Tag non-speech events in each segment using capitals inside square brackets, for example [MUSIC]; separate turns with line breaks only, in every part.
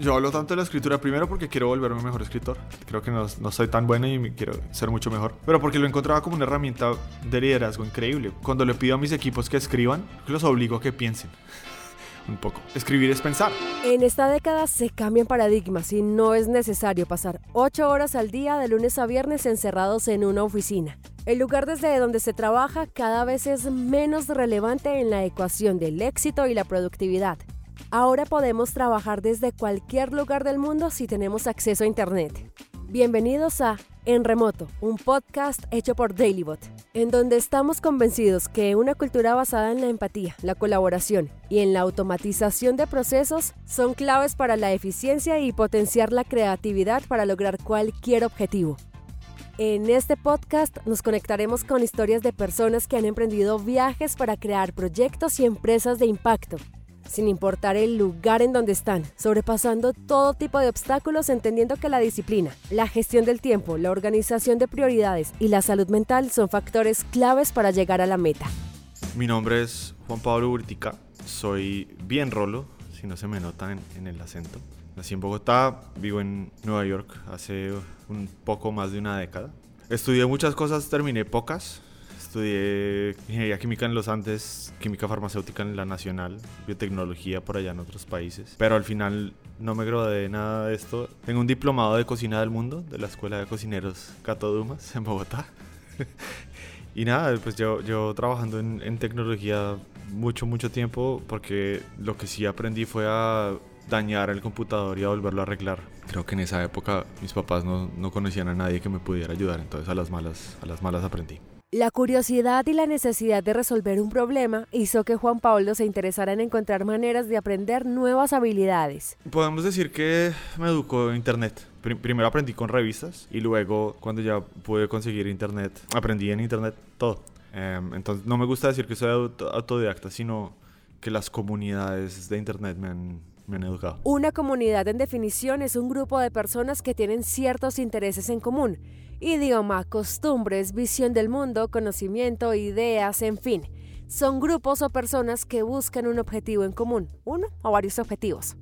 Yo hablo tanto de la escritura primero porque quiero volverme mejor escritor. Creo que no, no soy tan bueno y quiero ser mucho mejor. Pero porque lo encontraba como una herramienta de liderazgo increíble. Cuando le pido a mis equipos que escriban, los obligo a que piensen [LAUGHS] un poco. Escribir es pensar.
En esta década se cambian paradigmas y no es necesario pasar ocho horas al día de lunes a viernes encerrados en una oficina. El lugar desde donde se trabaja cada vez es menos relevante en la ecuación del éxito y la productividad. Ahora podemos trabajar desde cualquier lugar del mundo si tenemos acceso a Internet. Bienvenidos a En Remoto, un podcast hecho por Dailybot, en donde estamos convencidos que una cultura basada en la empatía, la colaboración y en la automatización de procesos son claves para la eficiencia y potenciar la creatividad para lograr cualquier objetivo. En este podcast nos conectaremos con historias de personas que han emprendido viajes para crear proyectos y empresas de impacto sin importar el lugar en donde están, sobrepasando todo tipo de obstáculos, entendiendo que la disciplina, la gestión del tiempo, la organización de prioridades y la salud mental son factores claves para llegar a la meta.
Mi nombre es Juan Pablo Urtica, soy bien rolo, si no se me nota en, en el acento. Nací en Bogotá, vivo en Nueva York hace un poco más de una década. Estudié muchas cosas, terminé pocas, Estudié ingeniería química en los Andes, química farmacéutica en la Nacional, biotecnología por allá en otros países. Pero al final no me gradué de nada de esto. Tengo un diplomado de cocina del mundo de la Escuela de Cocineros Cato Dumas en Bogotá. [LAUGHS] y nada, pues yo, yo trabajando en, en tecnología mucho, mucho tiempo porque lo que sí aprendí fue a dañar el computador y a volverlo a arreglar. Creo que en esa época mis papás no, no, conocían a nadie que me pudiera ayudar, entonces a las malas, a las malas aprendí.
La curiosidad y la necesidad de resolver un problema hizo que Juan Pablo se interesara en encontrar maneras de aprender nuevas habilidades.
Podemos decir que me educó Internet. Primero aprendí con revistas y luego cuando ya pude conseguir Internet, aprendí en Internet todo. Um, entonces no me gusta decir que soy autodidacta, sino que las comunidades de Internet me han,
Una comunidad en definición es un grupo de personas que tienen ciertos intereses en común idioma, costumbres, visión del mundo, conocimiento, ideas, en fin. Son grupos o personas que buscan un objetivo en común, uno o varios objetivos.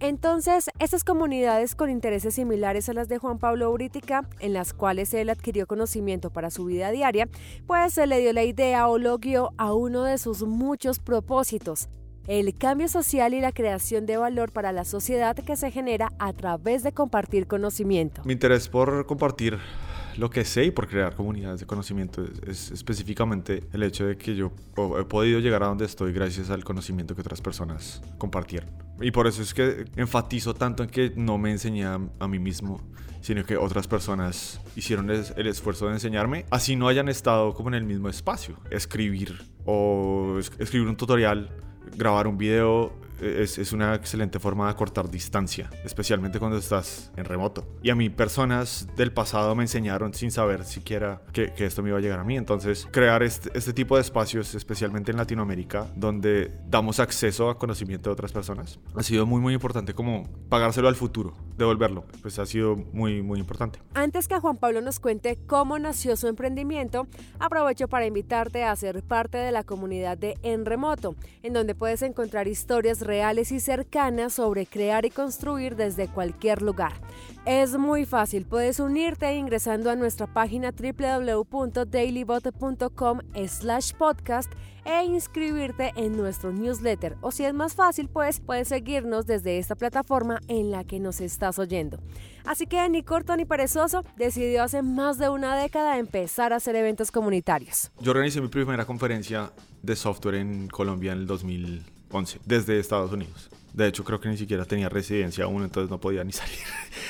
Entonces, esas comunidades con intereses similares a las de Juan Pablo Uritica, en las cuales él adquirió conocimiento para su vida diaria, pues se le dio la idea o lo guió a uno de sus muchos propósitos, el cambio social y la creación de valor para la sociedad que se genera a través de compartir conocimiento.
Mi interés por compartir lo que sé y por crear comunidades de conocimiento es, específicamente el hecho de que yo he podido llegar a donde estoy gracias al conocimiento que otras personas compartieron. Y por eso es que enfatizo tanto en que no me enseñé a, mí mismo, sino que otras personas hicieron el, esfuerzo de enseñarme, así no hayan estado como en el mismo espacio. Escribir o escribir un tutorial, grabar un video, es, es, una excelente forma de acortar distancia, especialmente cuando estás en remoto. Y a mí personas del pasado me enseñaron sin saber siquiera que, que esto me iba a llegar a mí. Entonces, crear este, este, tipo de espacios, especialmente en Latinoamérica, donde damos acceso a conocimiento de otras personas, ha sido muy, muy importante como pagárselo al futuro, devolverlo. Pues ha sido muy, muy importante.
Antes que Juan Pablo nos cuente cómo nació su emprendimiento, aprovecho para invitarte a ser parte de la comunidad de En Remoto, en donde puedes encontrar historias reales y cercanas sobre crear y construir desde cualquier lugar. Es muy fácil, puedes unirte ingresando a nuestra página www.dailybot.com slash podcast e inscribirte en nuestro newsletter o si es más fácil pues puedes seguirnos desde esta plataforma en la que nos estás oyendo. Así que ni corto ni perezoso decidió hace más de una década empezar a hacer eventos comunitarios.
Yo organicé mi primera conferencia de software en Colombia en el 2000 11, desde Estados Unidos. De hecho, creo que ni siquiera tenía residencia aún, entonces no podía ni [LAUGHS] salir.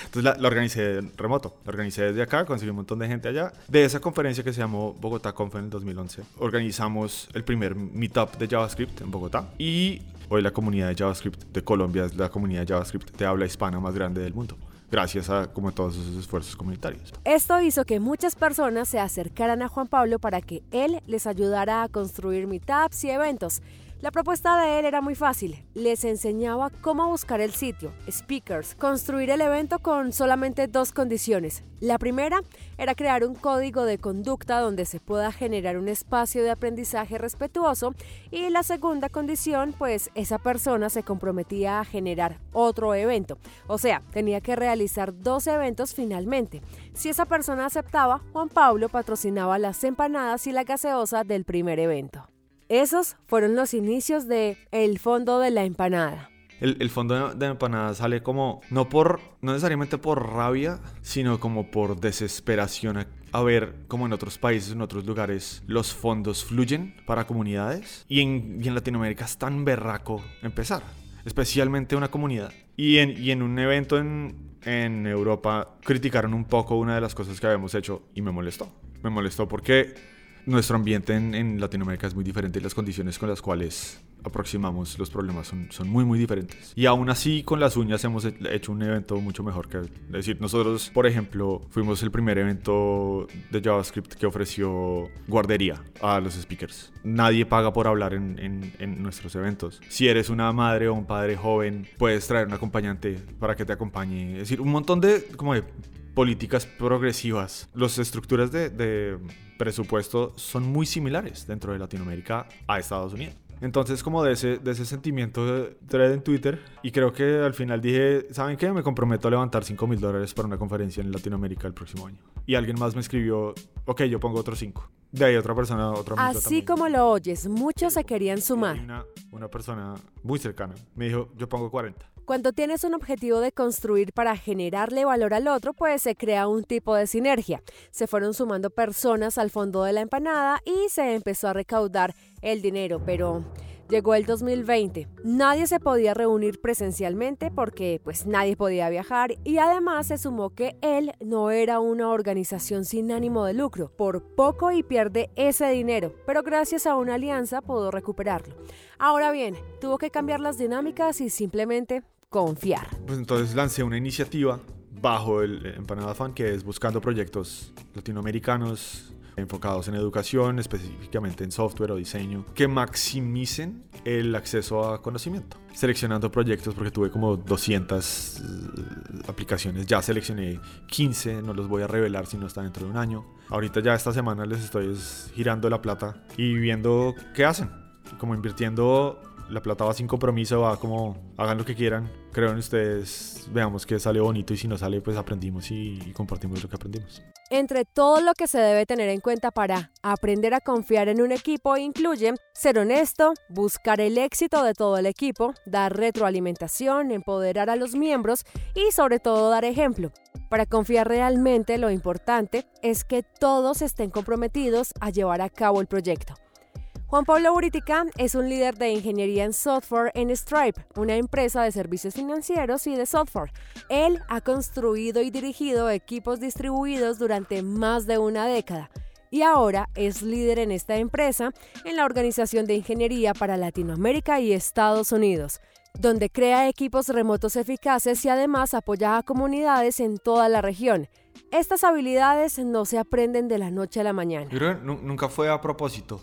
Entonces la, la, organicé remoto. La organicé desde acá, conseguí un montón de gente allá. De esa conferencia que se llamó Bogotá Conf en el 2011, organizamos el primer meetup de JavaScript en Bogotá. Y hoy la comunidad de JavaScript de Colombia es la comunidad de JavaScript de habla hispana más grande del mundo gracias a como todos esos esfuerzos comunitarios.
Esto hizo que muchas personas se acercaran a Juan Pablo para que él les ayudara a construir meetups y eventos La propuesta de él era muy fácil. Les enseñaba cómo buscar el sitio, speakers, construir el evento con solamente dos condiciones. La primera era crear un código de conducta donde se pueda generar un espacio de aprendizaje respetuoso y la segunda condición, pues esa persona se comprometía a generar otro evento. O sea, tenía que realizar dos eventos finalmente. Si esa persona aceptaba, Juan Pablo patrocinaba las empanadas y la gaseosa del primer evento. Esos fueron los inicios de El Fondo de la Empanada.
El, fondo de empanada sale como, no por, no necesariamente por rabia, sino como por desesperación a, ver cómo en otros países, en otros lugares, los fondos fluyen para comunidades. Y en, y en Latinoamérica es tan berraco empezar, especialmente una comunidad. Y en, y en un evento en, en Europa criticaron un poco una de las cosas que habíamos hecho y me molestó. Me molestó porque nuestro ambiente en, Latinoamérica es muy diferente y las condiciones con las cuales aproximamos los problemas son, son muy muy diferentes. Y aún así con las uñas hemos hecho un evento mucho mejor que... Es decir, nosotros, por ejemplo, fuimos el primer evento de JavaScript que ofreció guardería a los speakers. Nadie paga por hablar en, en, en nuestros eventos. Si eres una madre o un padre joven, puedes traer un acompañante para que te acompañe. Es decir, un montón de como de políticas progresivas. Las estructuras de, presupuesto son muy similares dentro de Latinoamérica a Estados Unidos. Entonces, como de ese, de ese sentimiento thread en Twitter, y creo que al final dije, ¿saben qué? Me comprometo a levantar 5 mil dólares para una conferencia en Latinoamérica el próximo año. Y alguien más me escribió, ok, yo pongo otros 5. De ahí otra persona, otra
Así como lo oyes, muchos se querían sumar.
Una, una persona muy cercana me dijo, yo pongo 40.
Cuando tienes un objetivo de construir para generarle valor al otro, pues se crea un tipo de sinergia. Se fueron sumando personas al fondo de la empanada y se empezó a recaudar el dinero, pero Llegó el 2020. Nadie se podía reunir presencialmente porque pues nadie podía viajar y además se sumó que él no era una organización sin ánimo de lucro. Por poco y pierde ese dinero, pero gracias a una alianza pudo recuperarlo. Ahora bien, tuvo que cambiar las dinámicas y simplemente confiar.
Pues entonces lancé una iniciativa bajo el Empanada Fan que es buscando proyectos latinoamericanos enfocados en educación, específicamente en software o diseño, que maximicen el acceso a conocimiento. Seleccionando proyectos porque tuve como 200 eh, aplicaciones, ya seleccioné 15, no los voy a revelar si no están dentro de un año. Ahorita ya esta semana les estoy girando la plata y viendo qué hacen, como invirtiendo la plata va sin compromiso, va como hagan lo que quieran, creo en ustedes, veamos que sale bonito y si no sale pues aprendimos y, y compartimos lo que aprendimos.
Entre todo lo que se debe tener en cuenta para aprender a confiar en un equipo incluye ser honesto, buscar el éxito de todo el equipo, dar retroalimentación, empoderar a los miembros y sobre todo dar ejemplo. Para confiar realmente lo importante es que todos estén comprometidos a llevar a cabo el proyecto. Juan Pablo Buritica es un líder de ingeniería en software en Stripe, una empresa de servicios financieros y de software. Él ha construido y dirigido equipos distribuidos durante más de una década y ahora es líder en esta empresa en la Organización de Ingeniería para Latinoamérica y Estados Unidos donde crea equipos remotos eficaces y además apoya a comunidades en toda la región. Estas habilidades no se aprenden de la noche a la mañana.
nunca fue a propósito.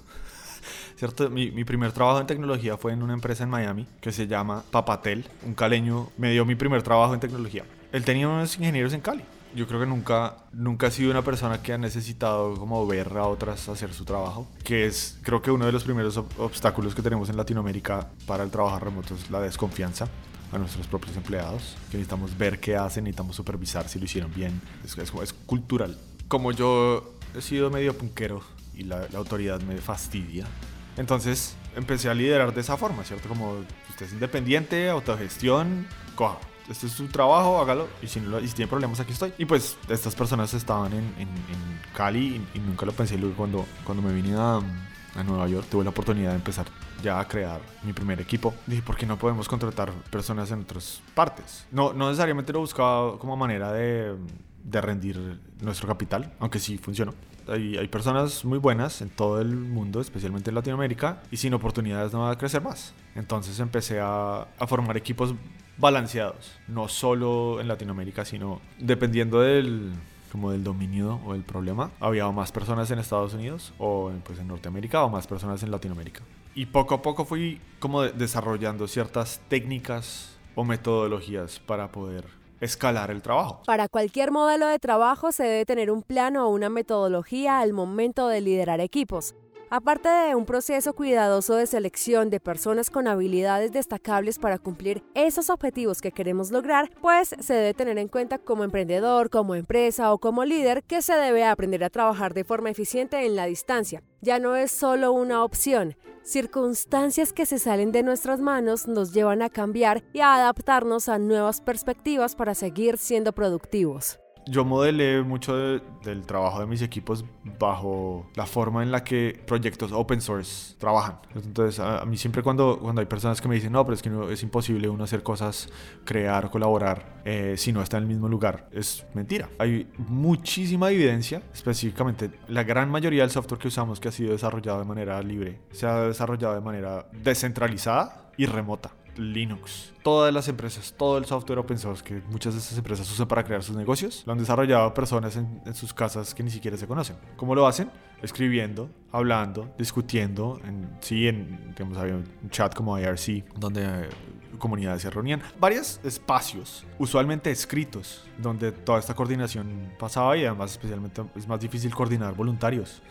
¿Cierto? Mi, mi, primer trabajo en tecnología fue en una empresa en Miami que se llama Papatel. Un caleño me dio mi primer trabajo en tecnología. Él tenía unos ingenieros en Cali. Yo creo que nunca, nunca he sido una persona que ha necesitado como ver a otras hacer su trabajo, que es creo que uno de los primeros obstáculos que tenemos en Latinoamérica para el trabajo remoto es la desconfianza a nuestros propios empleados, que necesitamos ver qué hacen, necesitamos supervisar si lo hicieron bien, es, es, es cultural. Como yo he sido medio punquero y la, la autoridad me fastidia, entonces empecé a liderar de esa forma, ¿cierto? Como usted es independiente, autogestión, coja. Este es su trabajo, hágalo. Y si, no, si tiene problemas, aquí estoy. Y pues estas personas estaban en, en, Cali y, nunca lo pensé. Luego cuando, cuando me vine a, a Nueva York tuve la oportunidad de empezar ya a crear mi primer equipo. Dije, ¿por qué no podemos contratar personas en otras partes? No, no necesariamente lo buscaba como manera de, de rendir nuestro capital, aunque sí funcionó hay, hay, personas muy buenas en todo el mundo, especialmente en Latinoamérica, y sin oportunidades no va a crecer más. Entonces empecé a, a formar equipos balanceados, no solo en Latinoamérica, sino dependiendo del, como del dominio o del problema, había más personas en Estados Unidos o pues en Norteamérica o más personas en Latinoamérica. Y poco a poco fui como desarrollando ciertas técnicas o metodologías para poder escalar el trabajo.
Para cualquier modelo de trabajo se debe tener un plano o una metodología al momento de liderar equipos. Aparte de un proceso cuidadoso de selección de personas con habilidades destacables para cumplir esos objetivos que queremos lograr, pues se debe tener en cuenta como emprendedor, como empresa o como líder que se debe aprender a trabajar de forma eficiente en la distancia. Ya no es solo una opción, circunstancias que se salen de nuestras manos nos llevan a cambiar y a adaptarnos a nuevas perspectivas para seguir siendo productivos
yo modelé mucho del trabajo de mis equipos bajo la forma en la que proyectos open source trabajan. Entonces, a, mí siempre cuando, cuando hay personas que me dicen, no, pero es que no, es imposible uno hacer cosas, crear, colaborar, eh, si no está en el mismo lugar, es mentira. Hay muchísima evidencia, específicamente la gran mayoría del software que usamos que ha sido desarrollado de manera libre, se ha desarrollado de manera descentralizada y remota. Linux. Todas las empresas, todo el software open source que muchas de esas empresas usan para crear sus negocios, lo han desarrollado personas en, sus casas que ni siquiera se conocen. ¿Cómo lo hacen? Escribiendo, hablando, discutiendo. En, sí, en, digamos, había un chat como IRC, donde eh, comunidades se reunían. Varios espacios, usualmente escritos, donde toda esta coordinación pasaba y además especialmente es más difícil coordinar voluntarios.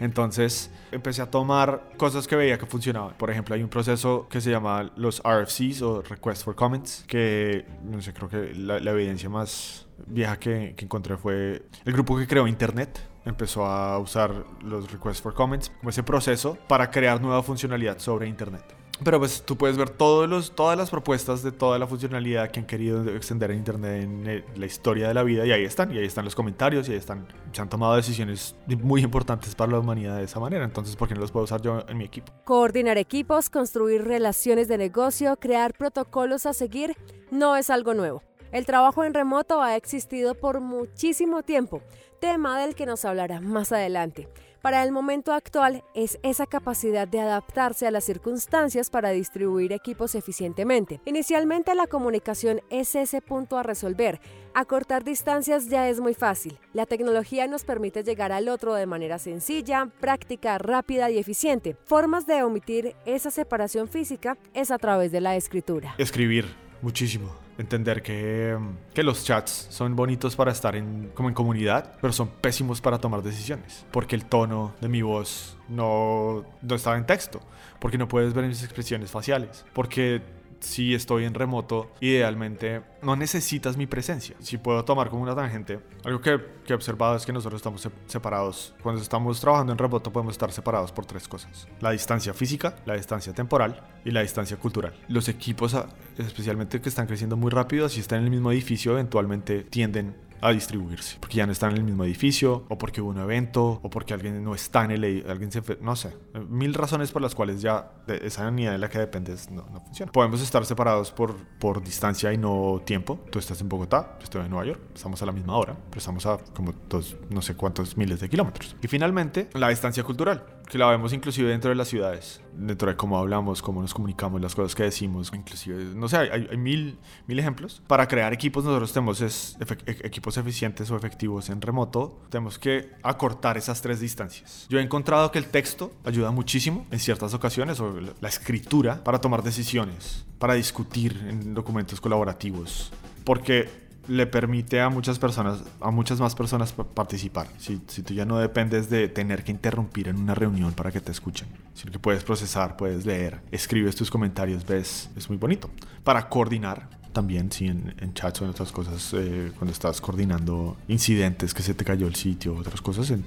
Entonces empecé a tomar cosas que veía que funcionaban. Por ejemplo, hay un proceso que se llama los RFCs o Request for Comments, que no sé, creo que la, evidencia más vieja que, que encontré fue el grupo que creó Internet empezó a usar los requests for comments como ese proceso para crear nueva funcionalidad sobre Internet. Pero pues tú puedes ver todos los, todas las propuestas de toda la funcionalidad que han querido extender en Internet en eh, la historia de la vida y ahí están, y ahí están los comentarios y ahí están, se han tomado decisiones muy importantes para la humanidad de esa manera, entonces ¿por qué no los puedo usar yo en mi equipo?
Coordinar equipos, construir relaciones de negocio, crear protocolos a seguir, no es algo nuevo. El trabajo en remoto ha existido por muchísimo tiempo, tema del que nos hablará más adelante. Para el momento actual es esa capacidad de adaptarse a las circunstancias para distribuir equipos eficientemente. Inicialmente la comunicación es ese punto a resolver. Acortar distancias ya es muy fácil. La tecnología nos permite llegar al otro de manera sencilla, práctica, rápida y eficiente. Formas de omitir esa separación física es a través de la escritura.
Escribir muchísimo entender que, que, los chats son bonitos para estar en, como en comunidad, pero son pésimos para tomar decisiones, porque el tono de mi voz no, no estaba en texto, porque no puedes ver mis expresiones faciales, porque si estoy en remoto, idealmente no necesitas mi presencia. Si puedo tomar como una tangente, algo que, que he observado es que nosotros estamos separados. Cuando estamos trabajando en remoto podemos estar separados por tres cosas. La distancia física, la distancia temporal y la distancia cultural. Los equipos, especialmente que están creciendo muy rápido, si están en el mismo edificio, eventualmente tienden a distribuirse, porque ya no están en el mismo edificio, o porque hubo un evento, o porque alguien no está en el alguien se no sé, mil razones por las cuales ya esa unidad en la que dependes no, no, funciona. Podemos estar separados por, por distancia y no tiempo. Tú estás en Bogotá, yo estoy en Nueva York, estamos a la misma hora, pero estamos a como dos, no sé cuántos miles de kilómetros. Y finalmente, la distancia cultural, que la vemos inclusive dentro de las ciudades, dentro de cómo hablamos, cómo nos comunicamos, las cosas que decimos, inclusive, no sé, hay, hay mil, mil ejemplos. Para crear equipos nosotros tenemos es, e, equipos eficientes o efectivos en remoto, tenemos que acortar esas tres distancias. Yo he encontrado que el texto ayuda muchísimo en ciertas ocasiones, o la escritura, para tomar decisiones, para discutir en documentos colaborativos, porque le permite a muchas personas, a muchas más personas participar. Si, si, tú ya no dependes de tener que interrumpir en una reunión para que te escuchen, sino que puedes procesar, puedes leer, escribes tus comentarios, ves, es muy bonito. Para coordinar, también, sí, en, en chats o en otras cosas, eh, cuando estás coordinando incidentes, que se te cayó el sitio, otras cosas, en,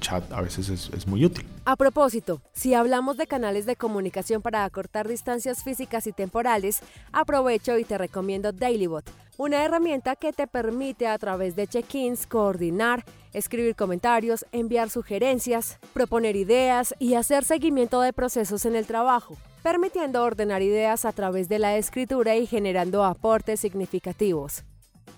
chat a veces es, es, muy útil.
A propósito, si hablamos de canales de comunicación para acortar distancias físicas y temporales, aprovecho y te recomiendo DailyBot, una herramienta que te permite a través de check-ins coordinar, escribir comentarios, enviar sugerencias, proponer ideas y hacer seguimiento de procesos en el trabajo permitiendo ordenar ideas a través de la escritura y generando aportes significativos.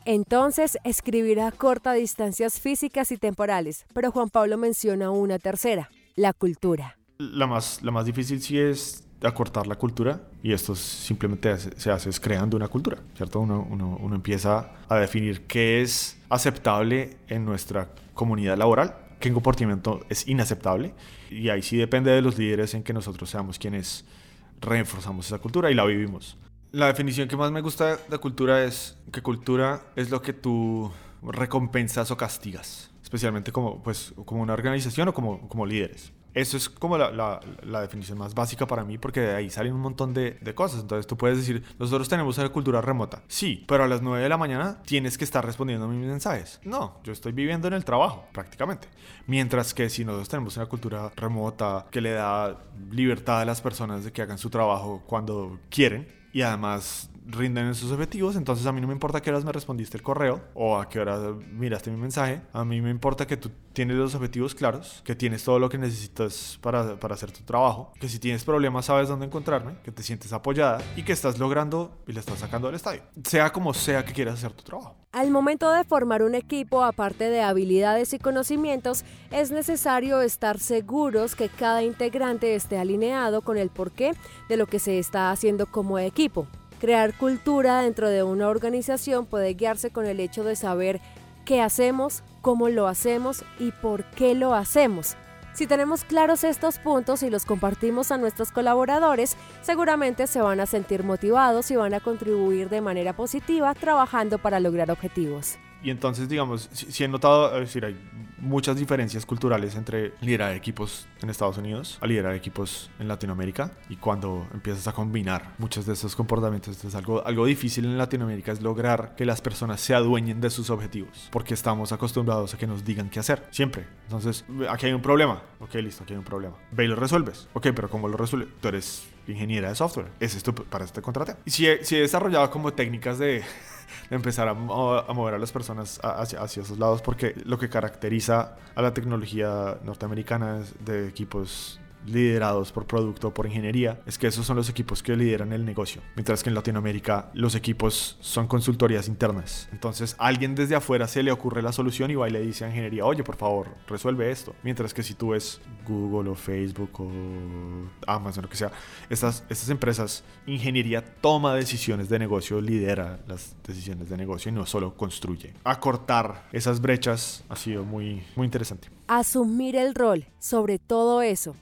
Entonces, escribirá a corta distancias físicas y temporales, pero Juan Pablo menciona una tercera, la cultura.
La más, la más difícil sí es acortar la cultura y esto simplemente se hace es creando una cultura, ¿cierto? Uno, uno, uno empieza a definir qué es aceptable en nuestra comunidad laboral qué comportamiento es inaceptable. Y ahí sí depende de los líderes en que nosotros seamos quienes reforzamos esa cultura y la vivimos. La definición que más me gusta de cultura es que cultura es lo que tú recompensas o castigas, especialmente como, pues, como una organización o como, como líderes. Eso es como la, definición más básica para mí porque de ahí salen un montón de, de, cosas. Entonces tú puedes decir, nosotros tenemos una cultura remota. Sí, pero a las 9 de la mañana tienes que estar respondiendo a mis mensajes. No, yo estoy viviendo en el trabajo prácticamente. Mientras que si nosotros tenemos una cultura remota que le da libertad a las personas de que hagan su trabajo cuando quieren y además rinden en sus objetivos, entonces a mí no me importa a qué horas me respondiste el correo o a qué hora miraste mi mensaje, a mí me importa que tú tienes los objetivos claros, que tienes todo lo que necesitas para, para hacer tu trabajo, que si tienes problemas sabes dónde encontrarme, que te sientes apoyada y que estás logrando y le estás sacando del estadio, sea como sea que quieras hacer tu trabajo.
Al momento de formar un equipo, aparte de habilidades y conocimientos, es necesario estar seguros que cada integrante esté alineado con el porqué de lo que se está haciendo como equipo. Crear cultura dentro de una organización puede guiarse con el hecho de saber qué hacemos, cómo lo hacemos y por qué lo hacemos. Si tenemos claros estos puntos y los compartimos a nuestros colaboradores, seguramente se van a sentir motivados y van a contribuir de manera positiva trabajando para lograr objetivos.
Y entonces, digamos, si, he notado, es decir, hay muchas diferencias culturales entre liderar equipos en Estados Unidos a liderar equipos en Latinoamérica. Y cuando empiezas a combinar muchos de esos comportamientos, es algo, algo difícil en Latinoamérica es lograr que las personas se adueñen de sus objetivos. Porque estamos acostumbrados a que nos digan qué hacer, siempre. Entonces, aquí hay un problema. Ok, listo, aquí hay un problema. Ve y lo resuelves. Ok, pero ¿cómo lo resuelves? Tú eres ingeniera de software. Es esto para este contrato. Y si si he desarrollado como técnicas de empezar a, mover a las personas hacia, hacia, esos lados, porque lo que caracteriza a la tecnología norteamericana es de equipos liderados por producto o por ingeniería, es que esos son los equipos que lideran el negocio, mientras que en Latinoamérica los equipos son consultorías internas. Entonces alguien desde afuera se le ocurre la solución y va y le dice a ingeniería, oye, por favor, resuelve esto. Mientras que si tú ves Google o Facebook o Amazon, lo que sea, estas, estas empresas, ingeniería toma decisiones de negocio, lidera las decisiones de negocio y no solo construye. Acortar esas brechas ha sido muy, muy interesante.
Asumir el rol sobre todo eso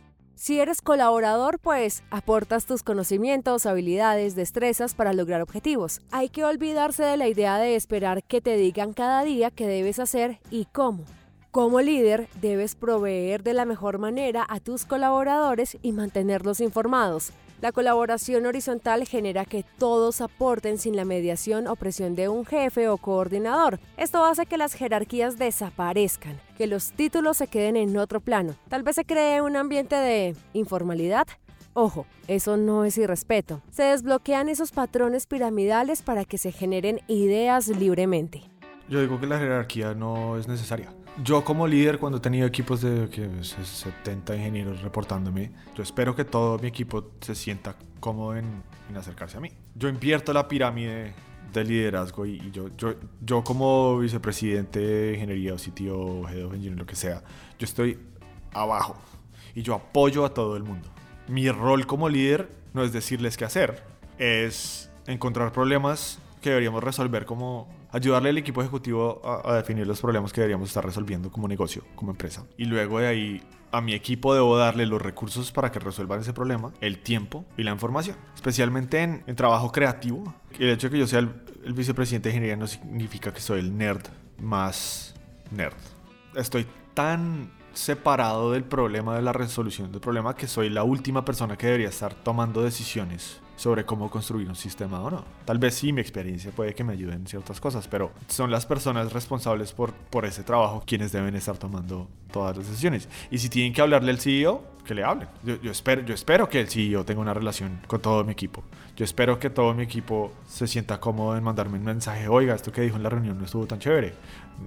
si eres colaborador, pues aportas tus conocimientos, habilidades, destrezas para lograr objetivos. Hay que olvidarse de la idea de esperar que te digan cada día qué debes hacer y cómo. Como líder, debes proveer de la mejor manera a tus colaboradores y mantenerlos informados. La colaboración horizontal genera que todos aporten sin la mediación o presión de un jefe o coordinador. Esto hace que las jerarquías desaparezcan, que los títulos se queden en otro plano. Tal vez se cree un ambiente de informalidad, Ojo, eso no es irrespeto. Se desbloquean esos patrones piramidales para que se generen ideas libremente.
Yo digo que la jerarquía no es necesaria yo como líder, cuando he tenido equipos de 70 ingenieros reportándome, yo espero que todo mi equipo se sienta cómodo en, acercarse a mí. Yo invierto la pirámide de liderazgo y, yo, yo, yo como vicepresidente de ingeniería o sitio head of engineering, lo que sea, yo estoy abajo y yo apoyo a todo el mundo. Mi rol como líder no es decirles qué hacer, es encontrar problemas que deberíamos resolver como ayudarle al equipo ejecutivo a, definir los problemas que deberíamos estar resolviendo como negocio, como empresa. Y luego de ahí a mi equipo debo darle los recursos para que resuelvan ese problema, el tiempo y la información. Especialmente en, trabajo creativo. El hecho de que yo sea el, el, vicepresidente de ingeniería no significa que soy el nerd más nerd. Estoy tan separado del problema de la resolución del problema que soy la última persona que debería estar tomando decisiones sobre cómo construir un sistema o no. Tal vez sí mi experiencia puede que me ayude en ciertas cosas, pero son las personas responsables por, por ese trabajo quienes deben estar tomando todas las decisiones. Y si tienen que hablarle al CEO, que le hablen. Yo, espero, yo espero que el CEO tenga una relación con todo mi equipo. Yo espero que todo mi equipo se sienta cómodo en mandarme un mensaje, oiga, esto que dijo en la reunión no estuvo tan chévere.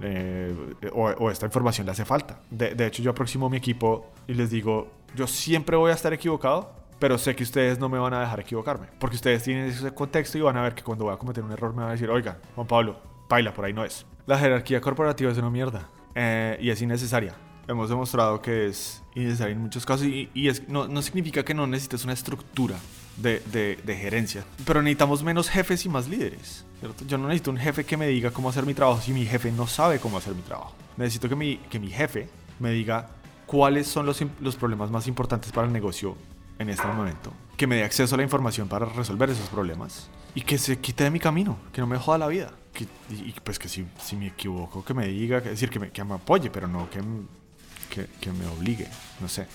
Eh, o, esta información le hace falta. De, de hecho, yo aproximo mi equipo y les digo, yo siempre voy a estar equivocado, pero sé que ustedes no me van a dejar equivocarme, porque ustedes tienen ese contexto y van a ver que cuando voy a cometer un error me van a decir, oiga, Juan Pablo, baila, por ahí no es. La jerarquía corporativa es una mierda eh, y es innecesaria. Hemos demostrado que es innecesaria en muchos casos y, es, no, no, significa que no necesites una estructura de, de, de, gerencia, pero necesitamos menos jefes y más líderes. Yo no necesito un jefe que me diga cómo hacer mi trabajo si mi jefe no sabe cómo hacer mi trabajo. Necesito que mi, que mi jefe me diga cuáles son los, los problemas más importantes para el negocio en este momento, que me dé acceso a la información para resolver esos problemas y que se quite de mi camino, que no me joda la vida. y, pues que si, si, me equivoco, que me diga, que decir que me, que me apoye, pero no que, que, que me obligue, no sé.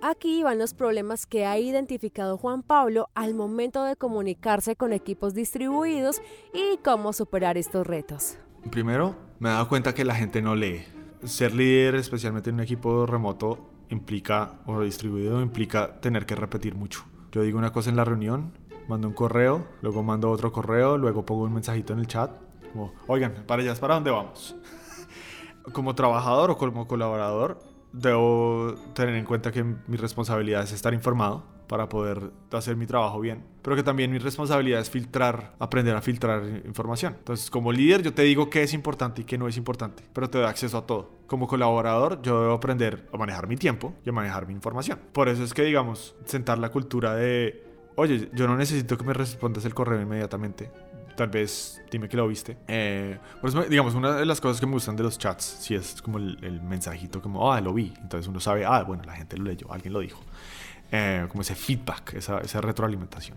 Aquí van los problemas que ha identificado Juan Pablo al momento de comunicarse con equipos distribuidos y cómo superar estos retos.
Primero, me he dado cuenta que la gente no lee. Ser líder, especialmente en un equipo remoto, implica, o distribuido, implica tener que repetir mucho. Yo digo una cosa en la reunión, mando un correo, luego mando otro correo, luego pongo un mensajito en el chat, como, oigan, para allá para dónde vamos. [LAUGHS] como trabajador o como colaborador, debo tener en cuenta que mi responsabilidad es estar informado para poder hacer mi trabajo bien, pero que también mi responsabilidad es filtrar, aprender a filtrar información. Entonces, como líder yo te digo qué es importante y qué no es importante, pero te doy acceso a todo. Como colaborador yo debo aprender a manejar mi tiempo y a manejar mi información. Por eso es que, digamos, sentar la cultura de, oye, yo no necesito que me respondas el correo inmediatamente tal vez dime que lo viste. Eh, por eso, digamos, una de las cosas que me gustan de los chats, si es como el, mensajito, como, ah, lo vi. Entonces uno sabe, ah, bueno, la gente lo leyó, alguien lo dijo. Eh, como ese feedback, esa, esa retroalimentación.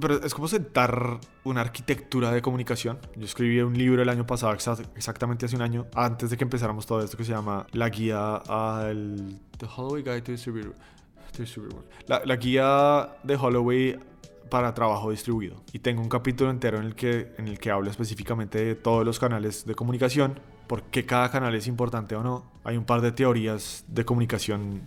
Pero es como sentar una arquitectura de comunicación. Yo escribí un libro el año pasado, exactamente hace un año, antes de que empezáramos todo esto, que se llama La Guía al... The Holloway Guide to Distribute... La, la guía de Holloway para trabajo distribuido. Y tengo un capítulo entero en el que, en el que hablo específicamente de todos los canales de comunicación, por qué cada canal es importante o no. Hay un par de teorías de comunicación,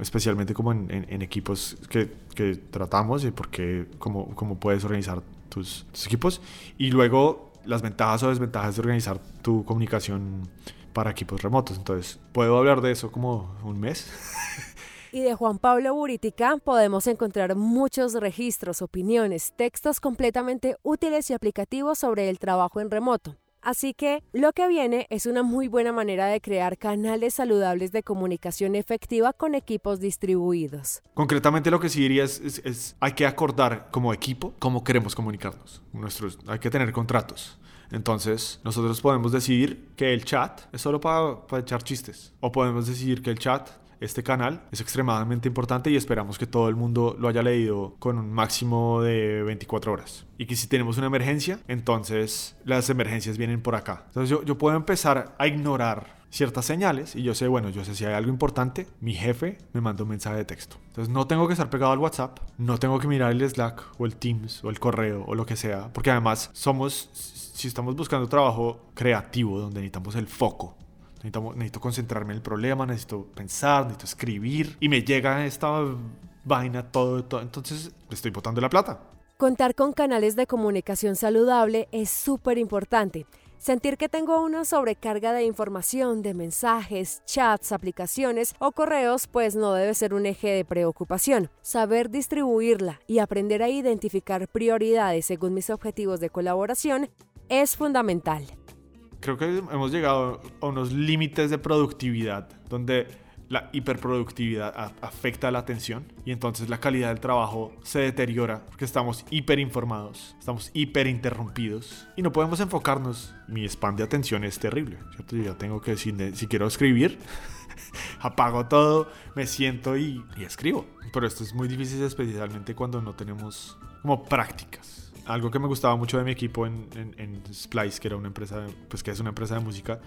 especialmente como en, en, equipos que, que, tratamos y por qué, cómo, cómo puedes organizar tus, tus equipos. Y luego las ventajas o desventajas de organizar tu comunicación para equipos remotos. Entonces, puedo hablar de eso como un mes. [LAUGHS]
Y de Juan Pablo Buritica podemos encontrar muchos registros, opiniones, textos completamente útiles y aplicativos sobre el trabajo en remoto. Así que lo que viene es una muy buena manera de crear canales saludables de comunicación efectiva con equipos distribuidos.
Concretamente lo que sí diría es, hay que acordar como equipo cómo queremos comunicarnos. Nuestros, hay que tener contratos. Entonces, nosotros podemos decidir que el chat es solo para, para echar chistes. O podemos decidir que el chat este canal es extremadamente importante y esperamos que todo el mundo lo haya leído con un máximo de 24 horas. Y que si tenemos una emergencia, entonces las emergencias vienen por acá. Entonces yo, yo puedo empezar a ignorar ciertas señales y yo sé, bueno, yo sé si hay algo importante, mi jefe me manda un mensaje de texto. Entonces no tengo que estar pegado al WhatsApp, no tengo que mirar el Slack o el Teams o el correo o lo que sea, porque además somos, si estamos buscando trabajo creativo donde necesitamos el foco, Necesito, concentrarme en el problema, necesito pensar, necesito escribir. Y me llega esta vaina, todo, todo. Entonces estoy botando la plata.
Contar con canales de comunicación saludable es súper importante. Sentir que tengo una sobrecarga de información, de mensajes, chats, aplicaciones o correos, pues no debe ser un eje de preocupación. Saber distribuirla y aprender a identificar prioridades según mis objetivos de colaboración es fundamental
creo que hemos llegado a unos límites de productividad donde la hiperproductividad afecta la atención y entonces la calidad del trabajo se deteriora porque estamos hiperinformados, estamos hiperinterrumpidos y no podemos enfocarnos. Mi spam de atención es terrible, ¿cierto? Yo ya tengo que, si, si quiero escribir, [LAUGHS] apago todo, me siento y, y escribo. Pero esto es muy difícil especialmente cuando no tenemos como prácticas algo que me gustaba mucho de mi equipo en, Splice, que era una empresa, pues que es una empresa de música,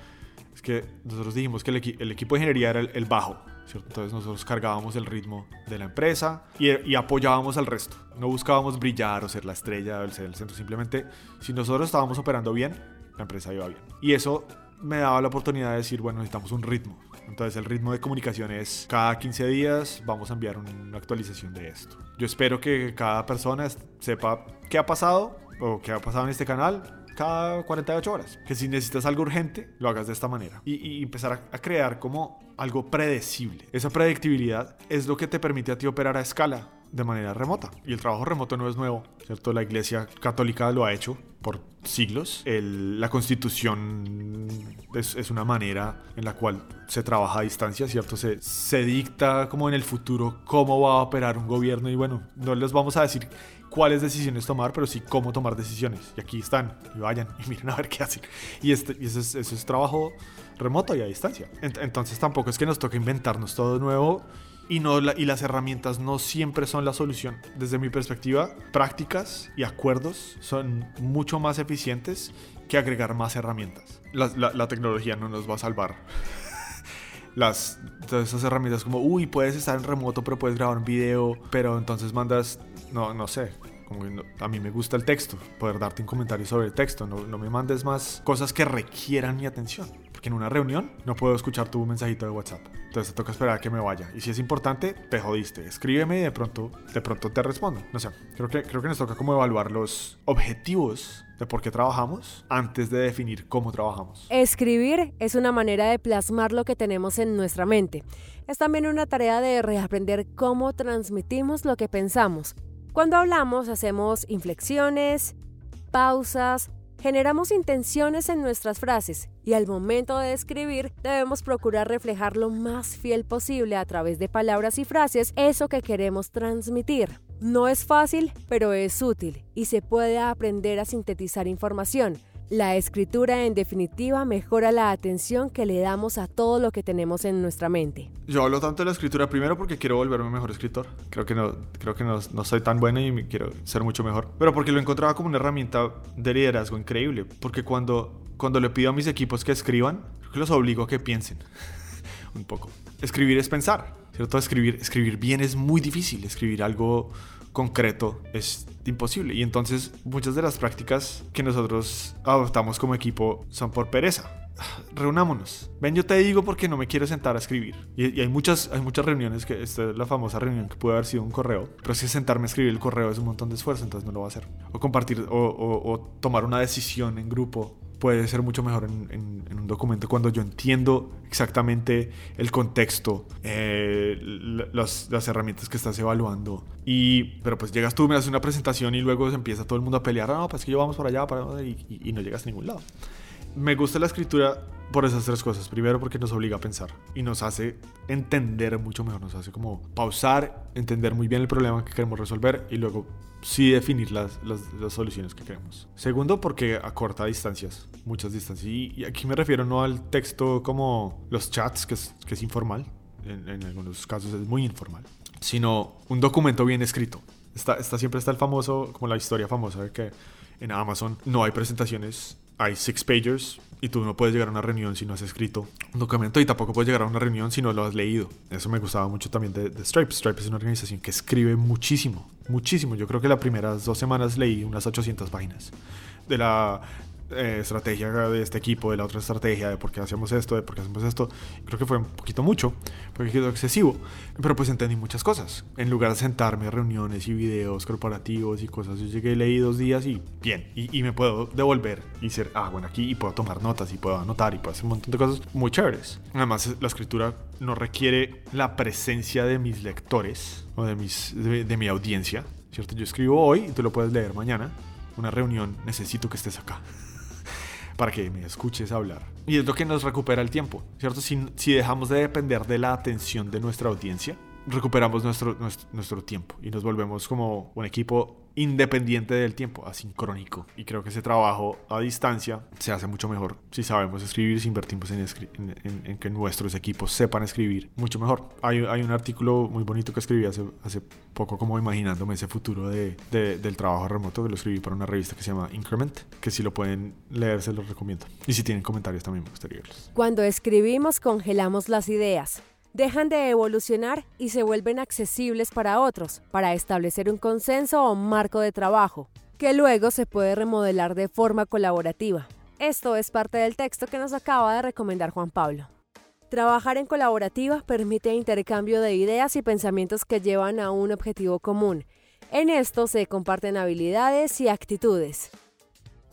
es que nosotros dijimos que el, equipo de ingeniería era el, bajo, ¿cierto? Entonces nosotros cargábamos el ritmo de la empresa y, y, apoyábamos al resto. No buscábamos brillar o ser la estrella o ser el centro, simplemente si nosotros estábamos operando bien, la empresa iba bien. Y eso me daba la oportunidad de decir, bueno, necesitamos un ritmo. Entonces el ritmo de comunicación es cada 15 días vamos a enviar una actualización de esto. Yo espero que cada persona sepa qué ha pasado o qué ha pasado en este canal cada 48 horas. Que si necesitas algo urgente, lo hagas de esta manera. Y, empezar a, a, crear como algo predecible. Esa predictibilidad es lo que te permite a ti operar a escala de manera remota. Y el trabajo remoto no es nuevo, ¿cierto? La Iglesia Católica lo ha hecho por siglos. la constitución es, una manera en la cual se trabaja a distancia, ¿cierto? Se, se dicta como en el futuro cómo va a operar un gobierno y bueno, no les vamos a decir cuáles decisiones tomar, pero sí cómo tomar decisiones. Y aquí están, y vayan, y miren a ver qué hacen. Y, este, y eso, es, es trabajo remoto y a distancia. Entonces tampoco es que nos toque inventarnos todo nuevo y, no y las herramientas no siempre son la solución. Desde mi perspectiva, prácticas y acuerdos son mucho más eficientes que agregar más herramientas. La, la, tecnología no nos va a salvar. [LAUGHS] Las, todas esas herramientas como, uy, puedes estar en remoto, pero puedes grabar un video, pero entonces mandas, no, no sé, a mí me gusta el texto, poder darte un comentario sobre el texto, no, no me mandes más cosas que requieran mi atención que en una reunión no puedo escuchar tu mensajito de WhatsApp. Entonces te toca esperar a que me vaya. Y si es importante, te jodiste. Escríbeme y de pronto, de pronto te respondo. No sé, creo que, creo que nos toca como evaluar los objetivos de por qué trabajamos antes de definir cómo trabajamos.
Escribir es una manera de plasmar lo que tenemos en nuestra mente. Es también una tarea de reaprender cómo transmitimos lo que pensamos. Cuando hablamos hacemos inflexiones, pausas, Generamos intenciones en nuestras frases y al momento de escribir debemos procurar reflejar lo más fiel posible a través de palabras y frases eso que queremos transmitir. No es fácil, pero es útil y se puede aprender a sintetizar información la escritura en definitiva mejora la atención que le damos a todo lo que tenemos en nuestra mente.
Yo hablo tanto de la escritura primero porque quiero volverme mejor escritor. Creo que no, creo que no, soy tan bueno y quiero ser mucho mejor. Pero porque lo encontraba como una herramienta de liderazgo increíble. Porque cuando, cuando le pido a mis equipos que escriban, que los obligo a que piensen un poco. Escribir es pensar, ¿cierto? Escribir, escribir bien es muy difícil. Escribir algo concreto es imposible. Y entonces muchas de las prácticas que nosotros adoptamos como equipo son por pereza. [SIGHS] Reunámonos. Ven, yo te digo porque no me quiero sentar a escribir. Y, hay, muchas, hay muchas reuniones, que esta es la famosa reunión que puede haber sido un correo, pero si sentarme a escribir el correo es un montón de esfuerzo, entonces no lo voy a hacer. O compartir, o tomar una decisión en grupo puede ser mucho mejor en, un documento cuando yo entiendo exactamente el contexto, eh, las, herramientas que estás evaluando. Y, pero pues llegas tú, me haces una presentación y luego empieza todo el mundo a pelear, ah, no, pues que yo vamos para allá, para y, y no llegas a ningún lado. Me gusta la escritura por esas tres cosas. Primero porque nos obliga a pensar y nos hace entender mucho mejor, nos hace como pausar, entender muy bien el problema que queremos resolver y luego sí definir las, las, soluciones que queremos. Segundo porque acorta distancias, muchas distancias. Y, aquí me refiero no al texto como los chats, que es, que es informal, en, en, algunos casos es muy informal, sino un documento bien escrito. Está, está, siempre está el famoso, como la historia famosa de que en Amazon no hay presentaciones, hay six pagers y tú no puedes llegar a una reunión si no has escrito un documento y tampoco puedes llegar a una reunión si no lo has leído. Eso me gustaba mucho también de, de Stripe. Stripe es una organización que escribe muchísimo, muchísimo. Yo creo que las primeras dos semanas leí unas 800 páginas de la eh, estrategia de este equipo, de la otra estrategia, de por qué hacemos esto, de por qué hacemos esto. Creo que fue un poquito mucho, un poquito excesivo, pero pues entendí muchas cosas. En lugar de sentarme a reuniones y videos corporativos y cosas, yo llegué, leí dos días y bien, y, me puedo devolver y ser, ah, bueno, aquí y puedo tomar notas y puedo anotar y puedo hacer un montón de cosas muy chéveres. Además, la escritura no requiere la presencia de mis lectores o de, mis, de, de mi audiencia, ¿cierto? Yo escribo hoy y tú lo puedes leer mañana. Una reunión, necesito que estés acá para que me escuches hablar. Y es lo que nos recupera el tiempo, ¿cierto? Si, si dejamos de depender de la atención de nuestra audiencia, recuperamos nuestro, nuestro, nuestro, tiempo y nos volvemos como un equipo independiente del tiempo, asincrónico. Y creo que ese trabajo a distancia se hace mucho mejor si sabemos escribir, si invertimos en, en, que nuestros equipos sepan escribir mucho mejor. Hay, hay, un artículo muy bonito que escribí hace, hace poco como imaginándome ese futuro de, del trabajo remoto, que lo escribí para una revista que se llama Increment, que si lo pueden leer se los recomiendo. Y si tienen comentarios también me gustaría verlos.
Cuando escribimos congelamos las ideas dejan de evolucionar y se vuelven accesibles para otros, para establecer un consenso o marco de trabajo, que luego se puede remodelar de forma colaborativa. Esto es parte del texto que nos acaba de recomendar Juan Pablo. Trabajar en colaborativa permite intercambio de ideas y pensamientos que llevan a un objetivo común. En esto se comparten habilidades y actitudes.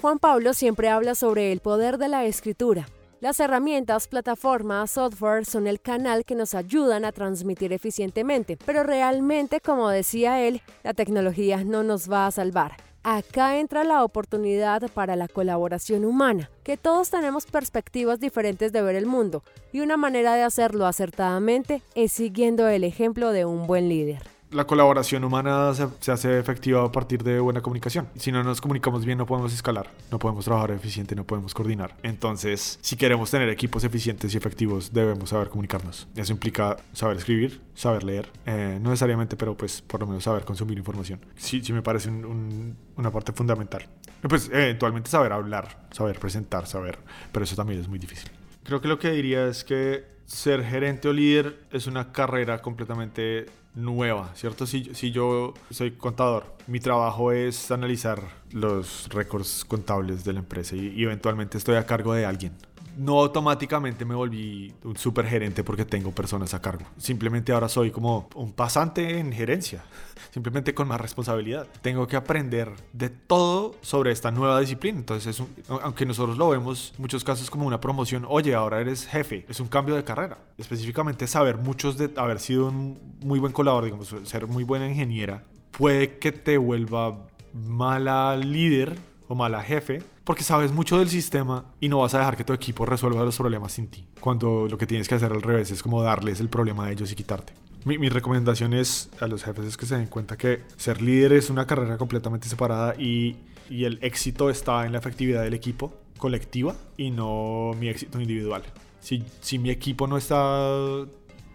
Juan Pablo siempre habla sobre el poder de la escritura, las herramientas, plataformas, software son el canal que nos ayudan a transmitir eficientemente, pero realmente, como decía él, la tecnología no nos va a salvar. Acá entra la oportunidad para la colaboración humana, que todos tenemos perspectivas diferentes de ver el mundo, y una manera de hacerlo acertadamente es siguiendo el ejemplo de un buen líder.
La colaboración humana se, hace efectiva a partir de buena comunicación. Si no nos comunicamos bien, no podemos escalar, no podemos trabajar eficiente, no podemos coordinar. Entonces, si queremos tener equipos eficientes y efectivos, debemos saber comunicarnos. Eso implica saber escribir, saber leer, eh, no necesariamente, pero pues por lo menos saber consumir información. Sí, sí me parece una parte fundamental. Pues eventualmente saber hablar, saber presentar, saber, pero eso también es muy difícil. Creo que lo que diría es que ser gerente o líder es una carrera completamente nueva, ¿cierto? Si, si yo soy contador, mi trabajo es analizar los récords contables de la empresa y, eventualmente estoy a cargo de alguien no automáticamente me volví un super gerente porque tengo personas a cargo. Simplemente ahora soy como un pasante en gerencia, simplemente con más responsabilidad. Tengo que aprender de todo sobre esta nueva disciplina. Entonces, aunque nosotros lo vemos en muchos casos como una promoción, oye, ahora eres jefe, es un cambio de carrera. Específicamente saber muchos de haber sido un muy buen colaborador, digamos, ser muy buena ingeniera, puede que te vuelva mala líder o mala jefe porque sabes mucho del sistema y no vas a dejar que tu equipo resuelva los problemas sin ti. Cuando lo que tienes que hacer al revés es como darles el problema a ellos y quitarte. Mi, mi, recomendación es a los jefes es que se den cuenta que ser líder es una carrera completamente separada y, y el éxito está en la efectividad del equipo colectiva y no mi éxito individual. Si, si mi equipo no está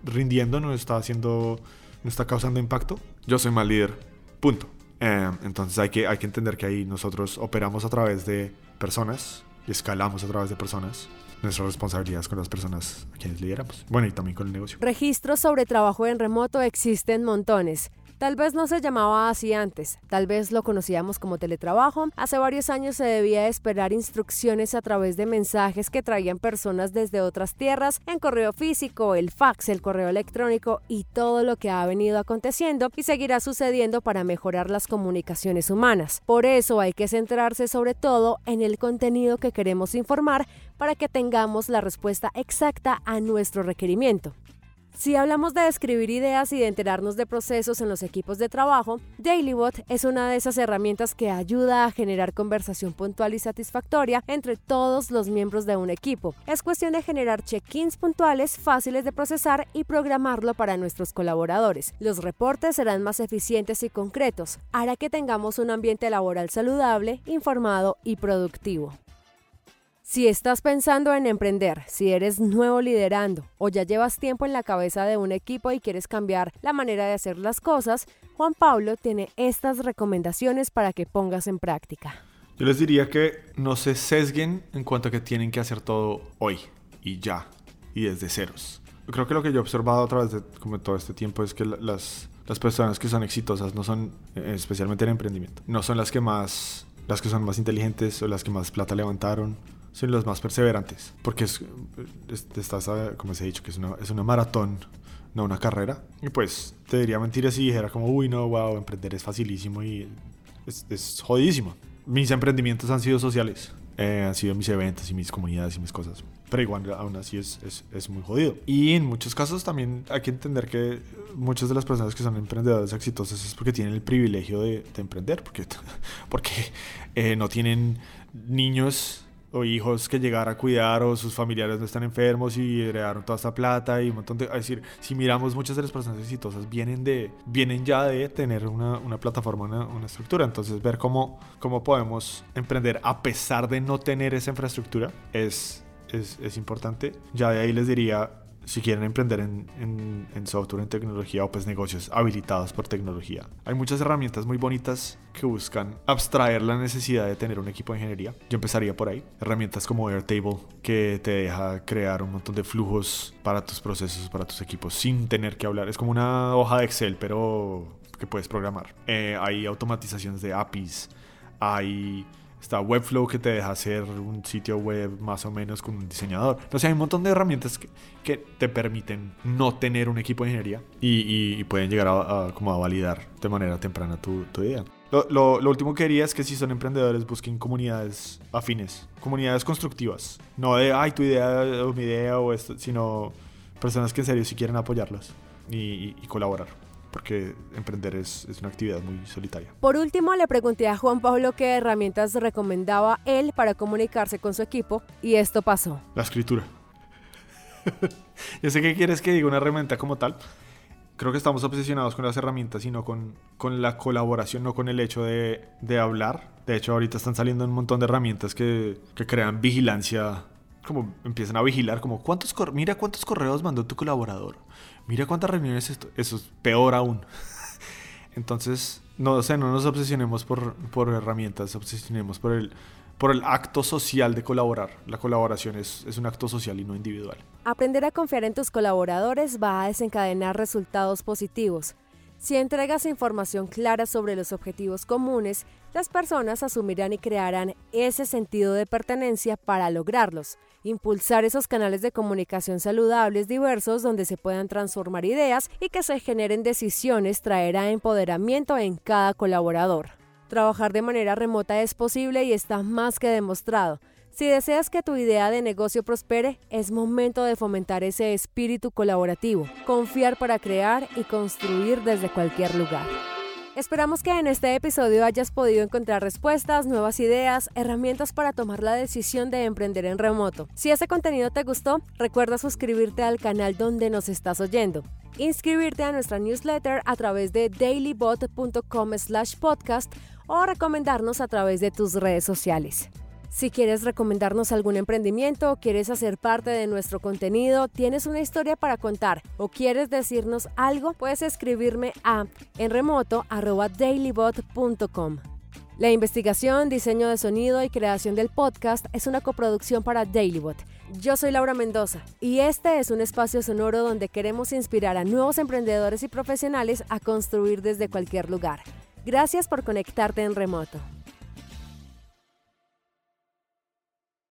rindiendo, no está haciendo, no está causando impacto, yo soy mal líder. Punto. Eh, entonces hay que, hay que entender que ahí nosotros operamos a través de personas escalamos a través de personas nuestras responsabilidades con las personas a quienes lideramos. Bueno, y también con el negocio.
Registros sobre trabajo en remoto existen montones. Tal vez no se llamaba así antes, tal vez lo conocíamos como teletrabajo. Hace varios años se debía esperar instrucciones a través de mensajes que traían personas desde otras tierras en correo físico, el fax, el correo electrónico y todo lo que ha venido aconteciendo y seguirá sucediendo para mejorar las comunicaciones humanas. Por eso hay que centrarse sobre todo en el contenido que queremos informar para que tengamos la respuesta exacta a nuestro requerimiento. Si hablamos de escribir ideas y de enterarnos de procesos en los equipos de trabajo, DailyBot es una de esas herramientas que ayuda a generar conversación puntual y satisfactoria entre todos los miembros de un equipo. Es cuestión de generar check-ins puntuales fáciles de procesar y programarlo para nuestros colaboradores. Los reportes serán más eficientes y concretos, hará que tengamos un ambiente laboral saludable, informado y productivo. Si estás pensando en emprender, si eres nuevo liderando o ya llevas tiempo en la cabeza de un equipo y quieres cambiar la manera de hacer las cosas, Juan Pablo tiene estas recomendaciones para que pongas en práctica.
Yo les diría que no se sesguen en cuanto a que tienen que hacer todo hoy y ya y desde ceros. Yo creo que lo que yo he observado a través de como todo este tiempo es que las, las personas que son exitosas no son, eh, especialmente en emprendimiento, no son las que más, las que son más inteligentes o las que más plata levantaron son los más perseverantes, porque es, estás, como se ha dicho, que es una, es una maratón, no una carrera. Y pues te diría mentir si dijera como, uy, no, wow, emprender es facilísimo y es, es jodidísimo. Mis emprendimientos han sido sociales, eh, han sido mis eventos y mis comunidades y mis cosas. Pero igual, aún así es, es, es, muy jodido. Y en muchos casos también hay que entender que muchas de las personas que son emprendedores exitosos es porque tienen el privilegio de, de emprender, porque, [LAUGHS] porque eh, no tienen niños o hijos que llegar a cuidar o sus familiares no están enfermos y heredaron toda esta plata y un montón de... Es decir, si miramos muchas de las personas exitosas vienen, de, vienen ya de tener una, una plataforma, una, una, estructura. Entonces ver cómo, cómo podemos emprender a pesar de no tener esa infraestructura es, es, es importante. Ya de ahí les diría si quieren emprender en, software, en tecnología o pues negocios habilitados por tecnología. Hay muchas herramientas muy bonitas que buscan abstraer la necesidad de tener un equipo de ingeniería. Yo empezaría por ahí. Herramientas como Airtable que te deja crear un montón de flujos para tus procesos, para tus equipos sin tener que hablar. Es como una hoja de Excel, pero que puedes programar. Eh, hay automatizaciones de APIs. Hay Está Webflow que te deja hacer un sitio web más o menos con un diseñador. Entonces hay un montón de herramientas que, te permiten no tener un equipo de ingeniería y, pueden llegar a, como a validar de manera temprana tu, idea. Lo, último que quería es que si son emprendedores busquen comunidades afines, comunidades constructivas. No de, ay, tu idea o mi idea o esto, sino personas que en serio sí quieren apoyarlos y colaborar porque emprender es, es, una actividad muy solitaria.
Por último, le pregunté a Juan Pablo qué herramientas recomendaba él para comunicarse con su equipo y esto pasó.
La escritura. [LAUGHS] Yo sé que quieres que diga una herramienta como tal. creo que estamos obsesionados con las herramientas y no con, con la colaboración, no con el hecho de, de hablar. De hecho, ahorita están saliendo un montón de herramientas que, que crean vigilancia, como empiezan a vigilar, como cuántos mira cuántos correos mandó tu colaborador, mira cuántas reuniones, esto, eso es peor aún. [LAUGHS] Entonces, no, o no nos obsesionemos por, por herramientas, obsesionemos por el, por el acto social de colaborar. La colaboración es, es, un acto social y no individual.
Aprender a confiar en tus colaboradores va a desencadenar resultados positivos. Si entregas información clara sobre los objetivos comunes, las personas asumirán y crearán ese sentido de pertenencia para lograrlos. Impulsar esos canales de comunicación saludables diversos donde se puedan transformar ideas y que se generen decisiones traerá empoderamiento en cada colaborador. Trabajar de manera remota es posible y está más que demostrado. Si deseas que tu idea de negocio prospere, es momento de fomentar ese espíritu colaborativo, confiar para crear y construir desde cualquier lugar. Esperamos que en este episodio hayas podido encontrar respuestas, nuevas ideas, herramientas para tomar la decisión de emprender en remoto. Si ese contenido te gustó, recuerda suscribirte al canal donde nos estás oyendo inscribirte a nuestra newsletter a través de dailybot.com slash podcast o recomendarnos a través de tus redes sociales. Si quieres recomendarnos algún emprendimiento, quieres hacer parte de nuestro contenido, tienes una historia para contar o quieres decirnos algo, puedes escribirme a enremoto@dailybot.com. La investigación, diseño de sonido y creación del podcast es una coproducción para Dailybot. Yo soy Laura Mendoza y este es un espacio sonoro donde queremos inspirar a nuevos emprendedores y profesionales a construir desde cualquier lugar. Gracias por conectarte en remoto.